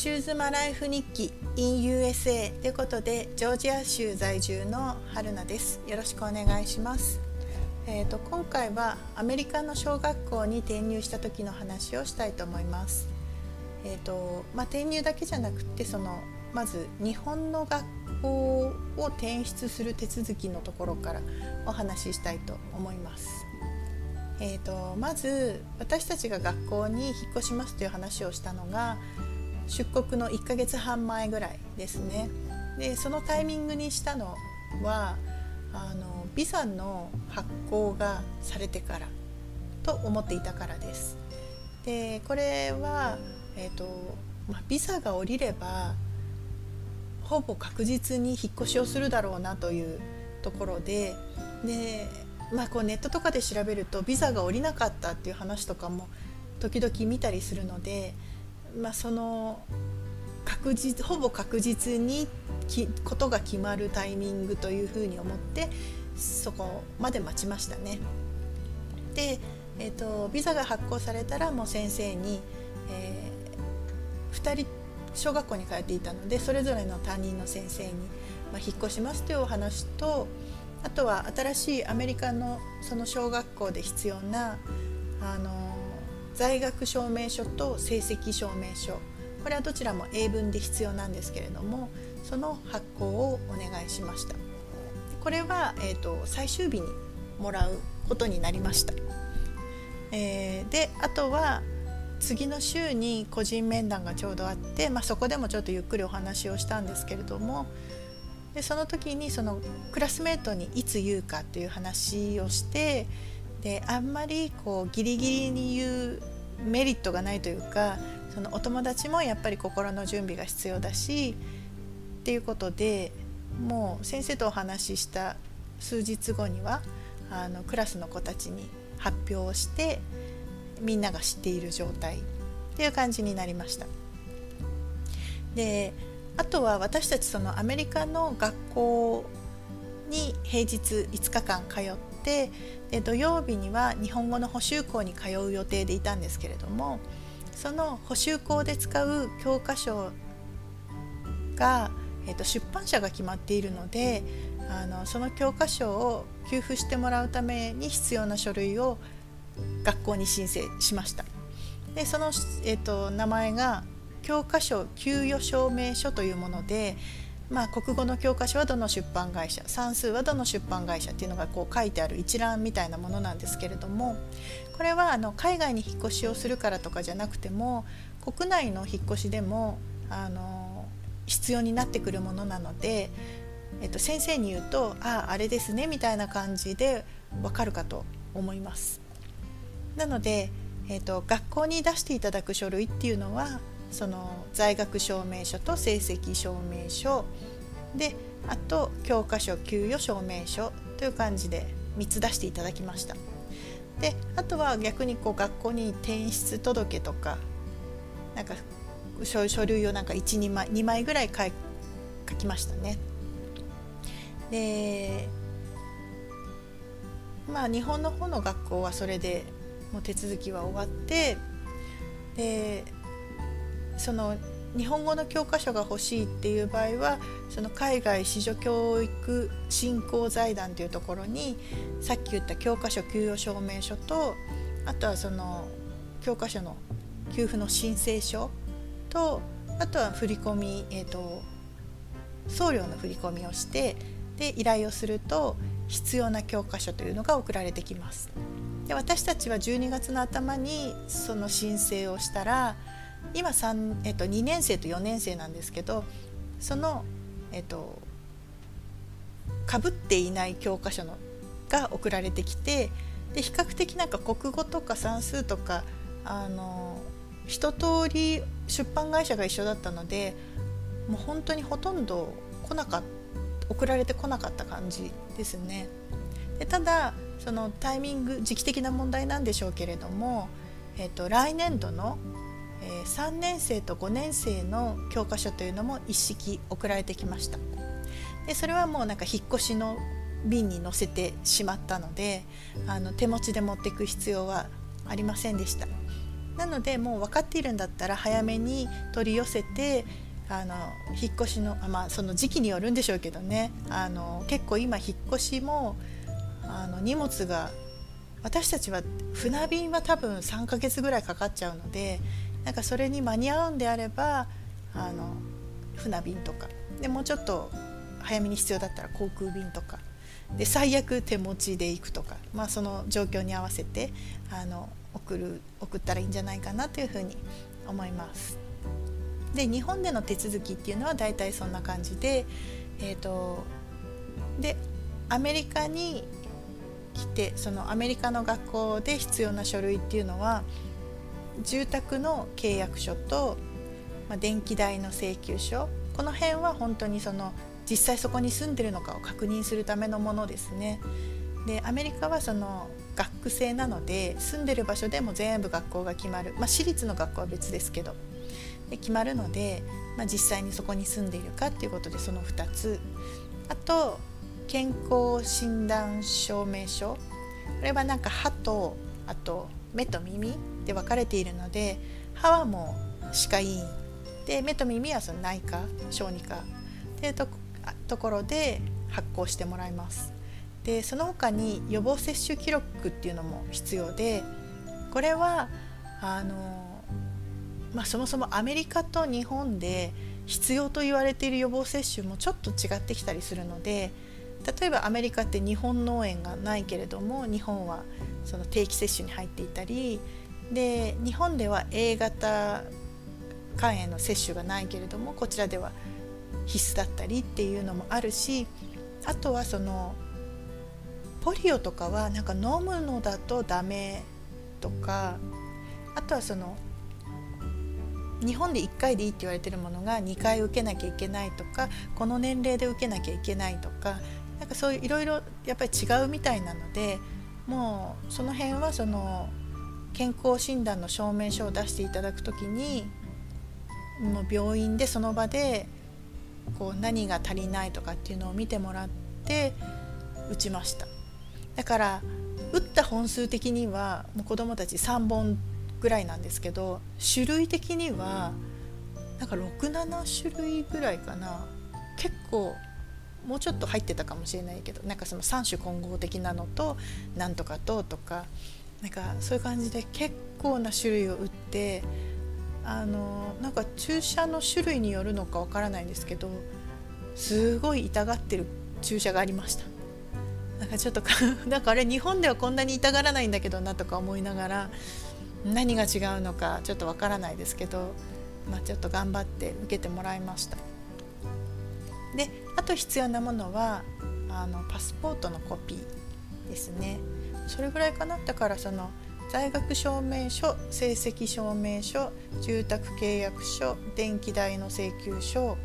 チューズマライフ日記 in USA ということでジョージア州在住の春菜です。よろしくお願いします。えーと、今回はアメリカの小学校に転入した時の話をしたいと思います。えーとまあ、転入だけじゃなくてそのまず日本の学校を転出する手続きのところからお話ししたいと思います。えーと、まず私たちが学校に引っ越しますという話をしたのが出国の1ヶ月半前ぐらいですね。でそのタイミングにしたのはあのビザの発行がされてからと思っていたからです。でこれは、えーとまあ、ビザが下りればほぼ確実に引っ越しをするだろうなというところでで、まあ、こうネットとかで調べるとビザが下りなかったっていう話とかも時々見たりするので、まあ、その確実ほぼ確実にきことが決まるタイミングというふうに思ってそこまで待ちましたね。で、えーと、ビザが発行されたらもう先生に、えー、2人小学校に通っていたのでそれぞれの担任の先生に、まあ、引っ越しますというお話とあとは新しいアメリカのその小学校で必要なあの在学証明書と成績証明書。これはどちらも英文で必要なんですけれどもその発行をお願いしました。これは、えーと、最終日にもらうことになりました、えー、であとは次の週に個人面談がちょうどあって、まあ、そこでもちょっとゆっくりお話をしたんですけれどもでその時にそのクラスメートにいつ言うかっていう話をしてであんまりこうギリギリに言うメリットがないというかそのお友達もやっぱり心の準備が必要だしっていうことでもう先生とお話しした数日後にはあのクラスの子たちに発表をしてみんなが知っている状態っていう感じになりました。であとは私たちそのアメリカの学校に平日5日間通ってで土曜日には日本語の補習校に通う予定でいたんですけれどもその補習校で使う教科書が、えー、と出版社が決まっているのであのその教科書を給付してもらうために必要な書類を学校に申請しました。でその、えーと、名前が教科書給与証明書というもので、まあ、国語の教科書はどの出版会社算数はどの出版会社っていうのがこう書いてある一覧みたいなものなんですけれどもこれはあの海外に引っ越しをするからとかじゃなくても国内の引っ越しでもあの必要になってくるものなので、えっと、先生に言うと「あああれですね」みたいな感じでわかるかと思います。なので、えーと、学校に出していただく書類っていうのはその在学証明書と成績証明書。であと教科書給与証明書という感じで3つ出していただきました。であとは逆にこう学校に転出届とかなんか書書類をなんか12枚2枚ぐらい書書きましたね。でまあ日本の方の学校はそれでもう手続きは終わってでその日本語の教科書が欲しいっていう場合はその海外子女教育振興財団というところにさっき言った教科書給与証明書とあとはその教科書の給付の申請書とあとは振り込み、えーと、送料の振り込みをしてで依頼をすると必要な教科書というのが送られてきます。で私たちは12月の頭にその申請をしたら今3、えっと、2年生と4年生なんですけどその、えっと、かぶっていない教科書のが送られてきてで比較的なんか国語とか算数とかあの一通り出版会社が一緒だったのでもう本当にほとんど来なかった送られてこなかった感じですね。でただそのタイミング時期的な問題なんでしょうけれども、えーと、来年度の、え、3年生と5年生の教科書というのも一式送られてきました。でそれはもうなんか引っ越しの便に載せてしまったのであの手持ちで持っていく必要はありませんでした。なのでもう分かっているんだったら早めに取り寄せてあの引っ越しのまあその時期によるんでしょうけどね。あの結構今引っ越しもあの荷物が私たちは船便は多分3ヶ月ぐらいかかっちゃうのでなんかそれに間に合うんであればあの船便とか。でもうちょっと早めに必要だったら航空便とか。で最悪手持ちで行くとか、まあ、その状況に合わせてあの送る送ったらいいんじゃないかなというふうに思います。で日本での手続きっていうのは大体そんな感じで、えーとでアメリカに来てそのアメリカの学校で必要な書類っていうのは住宅の契約書と、まあ、電気代の請求書。この辺は本当にその実際そこに住んでるのかを確認するためのものですね。でアメリカはその学区制なので住んでる場所でも全部学校が決まる、まあ、私立の学校は別ですけど。で決まるので、まあ、実際にそこに住んでいるかっていうことでその2つ。あと健康診断証明書。これはなんか歯とあと目と耳で分かれているので歯はもう歯科医院で目と耳はその内科小児科っていうとところで発行してもらいます。でその他に予防接種記録っていうのも必要でこれはあの、まあ、そもそもアメリカと日本で必要と言われている予防接種もちょっと違ってきたりするので例えばアメリカって日本農園がないけれども日本はその定期接種に入っていたりで日本では A 型肝炎の接種がないけれどもこちらでは必須だったりっていうのもあるしあとはそのポリオとかはなんか飲むのだとダメとかあとはその日本で1回でいいって言われてるものが2回受けなきゃいけないとかこの年齢で受けなきゃいけないとかなんかそういういろいろやっぱり違うみたいなのでもうその辺はその健康診断の証明書を出していただく時にもう病院でその場でこう何が足りないとかっていうのを見てもらって打ちました。だから打った本数的にはもう子どもたち3本ぐらいなんですけど種類的にはなんか67種類ぐらいかな。結構もうちょっと入ってたかもしれないけどなんかその3種混合的なのとなんとかととかなんかそういう感じで結構な種類を打ってあのなんか注射の種類によるのかわからないんですけどすごい痛がってる注射がありましたなんかちょっと なんかあれ日本ではこんなに痛がらないんだけどなとか思いながら何が違うのかちょっとわからないですけど、まあ、ちょっと頑張って受けてもらいました。であと必要なものはあのパスポートのコピーですねそれぐらいかな。だからその在学証明書成績証明書住宅契約書電気代の請求書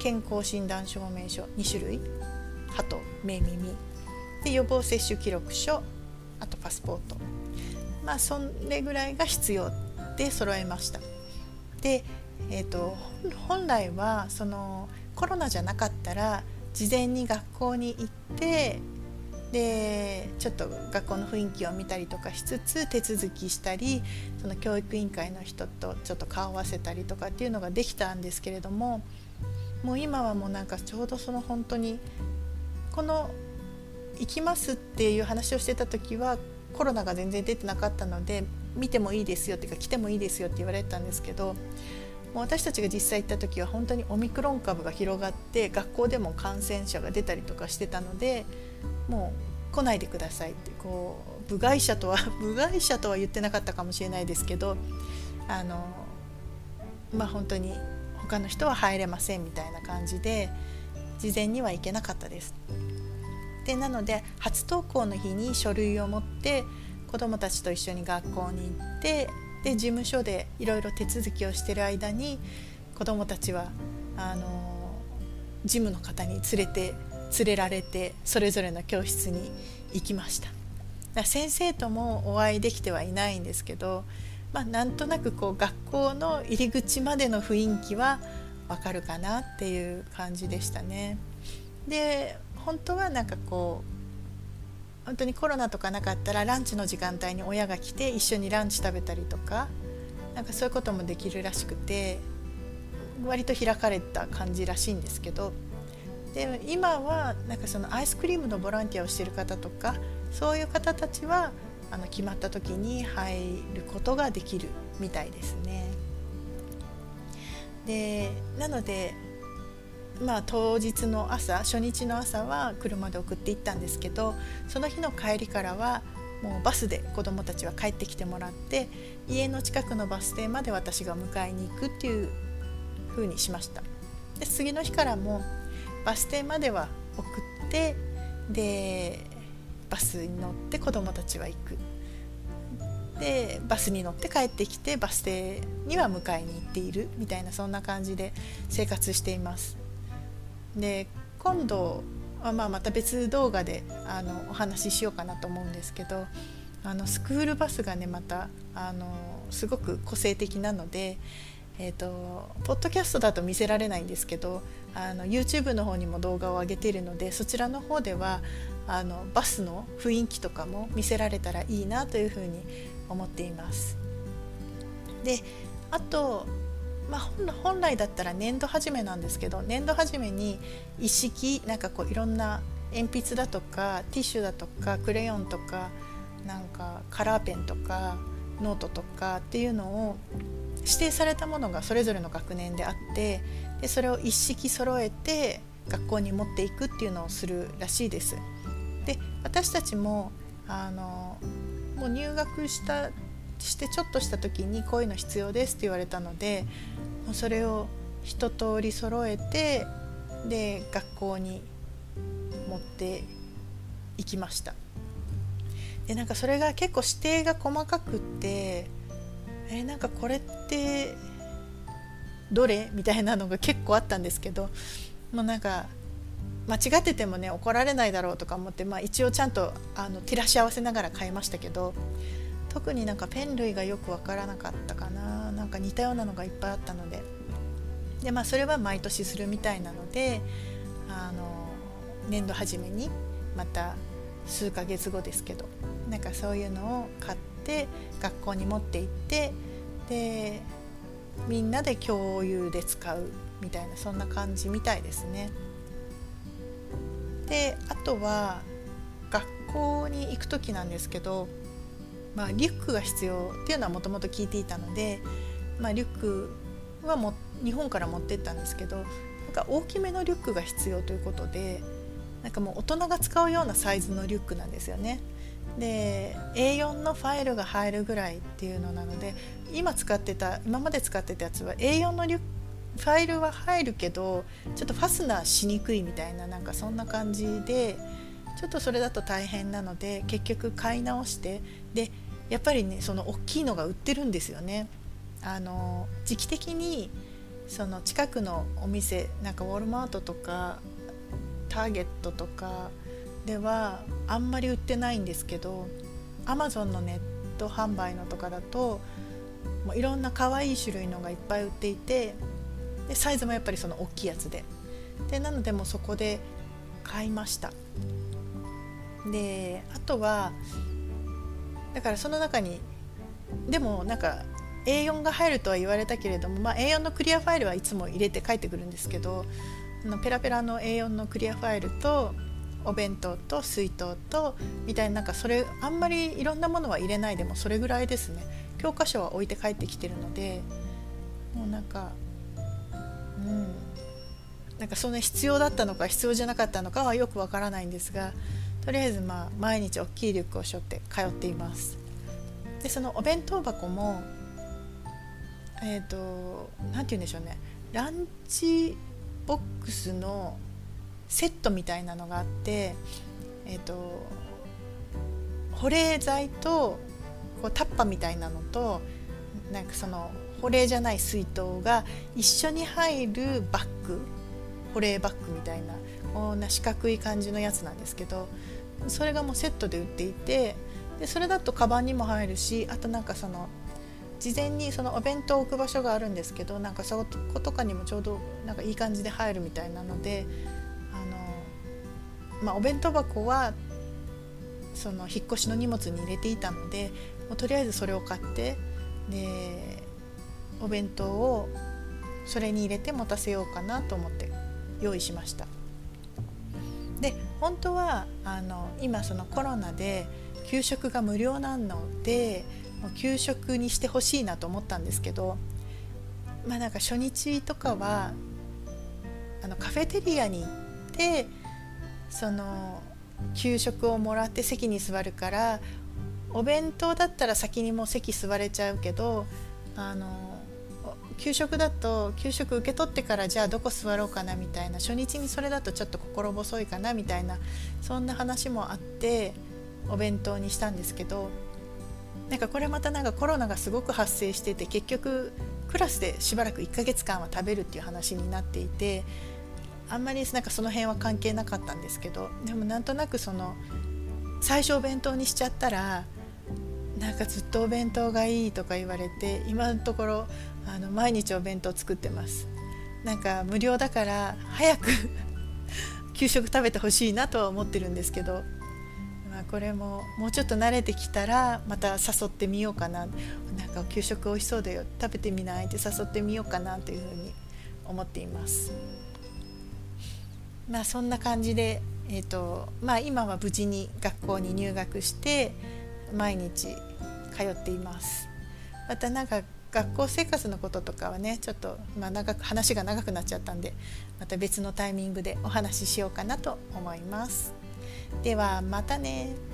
健康診断証明書2種類。歯と目耳。で予防接種記録書あとパスポート。まあそれぐらいが必要で揃えました。でえーと本来はそのコロナじゃなかったら事前に学校に行ってでちょっと学校の雰囲気を見たりとかしつつ手続きしたりその教育委員会の人とちょっと顔を合わせたりとかっていうのができたんですけれどももう今はもうなんかちょうどその本当にこの行きますっていう話をしてた時はコロナが全然出てなかったので見てもいいですよっていうか来てもいいですよって言われてたんですけどもう私たちが実際行った時は本当にオミクロン株が広がって学校でも感染者が出たりとかしてたのでもう来ないでくださいってこう部外者とは 部外者とは言ってなかったかもしれないですけどあのまあ本当に他の人は入れませんみたいな感じで事前には行けなかったです。でなので初登校の日に書類を持って子どもたちと一緒に学校に行ってで事務所でいろいろ手続きをしてる間に子どもたちはあの事務の方に連れて連れられてそれぞれの教室に行きましただ先生ともお会いできてはいないんですけど、まあ、なんとなくこう学校の入り口までの雰囲気はわかるかなっていう感じでしたね。で本当はなんかこう本当にコロナとかなかったらランチの時間帯に親が来て一緒にランチ食べたりとかなんかそういうこともできるらしくて割と開かれた感じらしいんですけどで今はなんかそのアイスクリームのボランティアをしている方とかそういう方たちはあの決まった時に入ることができるみたいですね。でなのでまあ当日の朝初日の朝は車で送っていったんですけどその日の帰りからはもうバスで子どもたちは帰ってきてもらって家の近くのバス停まで私が迎えに行くっていう風にしました。で次の日からもバス停までは送ってでバスに乗って子どもたちは行く。でバスに乗って帰ってきてバス停には迎えに行っているみたいなそんな感じで生活しています。で今度はまあまた別動画であのお話ししようかなと思うんですけどあのスクールバスがねまたあのすごく個性的なので、えーと、ポッドキャストだと見せられないんですけどあの YouTube の方にも動画を上げているのでそちらの方ではあのバスの雰囲気とかも見せられたらいいなというふうに思っています。であとまあ、本来だったら年度始めなんですけど年度始めに一式なんかこういろんな鉛筆だとかティッシュだとかクレヨンとかなんかカラーペンとかノートとかっていうのを指定されたものがそれぞれの学年であってでそれを一式揃えて学校に持っていくっていうのをするらしいです。で私たちもあのもう入学したしてちょっとした時にこういうの必要ですって言われたのでもうそれを一通り揃えてで学校に持って行きました。でなんかそれが結構指定が細かくってえー、なんかこれってどれ？みたいなのが結構あったんですけどもうなんか間違っててもね怒られないだろうとか思って、まあ、一応ちゃんとあの照らし合わせながら買いましたけど特になんかペン類がよく分からなかったかな。なんか似たようなのがいっぱいあったのでで、まあ、それは毎年するみたいなのであの年度初めにまた数ヶ月後ですけどなんかそういうのを買って学校に持って行ってでみんなで共有で使うみたいなそんな感じみたいですね。であとは学校に行く時なんですけどまあ、リュックが必要っていうのはもともと聞いていたので、まあ、リュックはも日本から持ってったんですけどなんか大きめのリュックが必要ということでなんかもう大人が使うようなサイズのリュックなんですよね。で A4 のファイルが入るぐらいっていうのなので今使ってた今まで使ってたやつは A4 のリュックファイルは入るけどちょっとファスナーしにくいみたいななんかそんな感じでちょっとそれだと大変なので結局買い直してでやっぱりねその大きいのが売ってるんですよね。あの時期的にその近くのお店なんかウォルマートとかターゲットとかではあんまり売ってないんですけどアマゾンのネット販売のとかだともういろんな可愛い種類のがいっぱい売っていてでサイズもやっぱりその大きいやつで。でなのでもうそこで買いました。であとはだからその中にでもなんか A4 が入るとは言われたけれども、まあ、A4 のクリアファイルはいつも入れて帰ってくるんですけどあのペラペラの A4 のクリアファイルとお弁当と水筒とみたいななんかそれあんまりいろんなものは入れないでもそれぐらいですね。教科書は置いて帰ってきてるのでもうなんかうん。なんかそんな必要だったのか必要じゃなかったのかはよくわからないんですがとりあえずまあ毎日大きいリュックを背負って通っています。でそのお弁当箱もえっ、ー、と何て言うんでしょうね。ランチボックスのセットみたいなのがあってえっ、ー、と保冷剤とこうタッパみたいなのとなんかその保冷じゃない水筒が一緒に入るバッグ保冷バッグみたいなこんな四角い感じのやつなんですけどそれがもうセットで売っていてでそれだとカバンにも入るしあとなんかその事前にそのお弁当を置く場所があるんですけどなんかそことかにもちょうどなんかいい感じで入るみたいなのであの、まあ、お弁当箱はその引っ越しの荷物に入れていたのでもうとりあえずそれを買ってでお弁当をそれに入れて持たせようかなと思って用意しました。で本当はあの今そのコロナで給食が無料なのでもう給食にしてほしいなと思ったんですけどまあなんか初日とかはあのカフェテリアに行ってその給食をもらって席に座るからお弁当だったら先にもう席座れちゃうけどあの給食だと給食受け取ってからじゃあどこ座ろうかなみたいな初日にそれだとちょっと心細いかなみたいなそんな話もあってお弁当にしたんですけどなんかこれまたなんかコロナがすごく発生してて結局クラスでしばらく1ヶ月間は食べるっていう話になっていてあんまりなんかその辺は関係なかったんですけどでもなんとなくその最初お弁当にしちゃったらなんかずっとお弁当がいいとか言われて今のところあの毎日お弁当作ってます。なんか無料だから早く 給食食べてほしいなとは思ってるんですけど、あ、これももうちょっと慣れてきたらまた誘ってみようかな。なんか給食美味しそうだよ。食べてみないって誘ってみようかなというふうに思っています。まあそんな感じでえーとまあ、今は無事に学校に入学して毎日通っています。またなんか学校生活のこととかはねちょっと、まあ、長く話が長くなっちゃったんでまた別のタイミングでお話ししようかなと思います。ではまたね。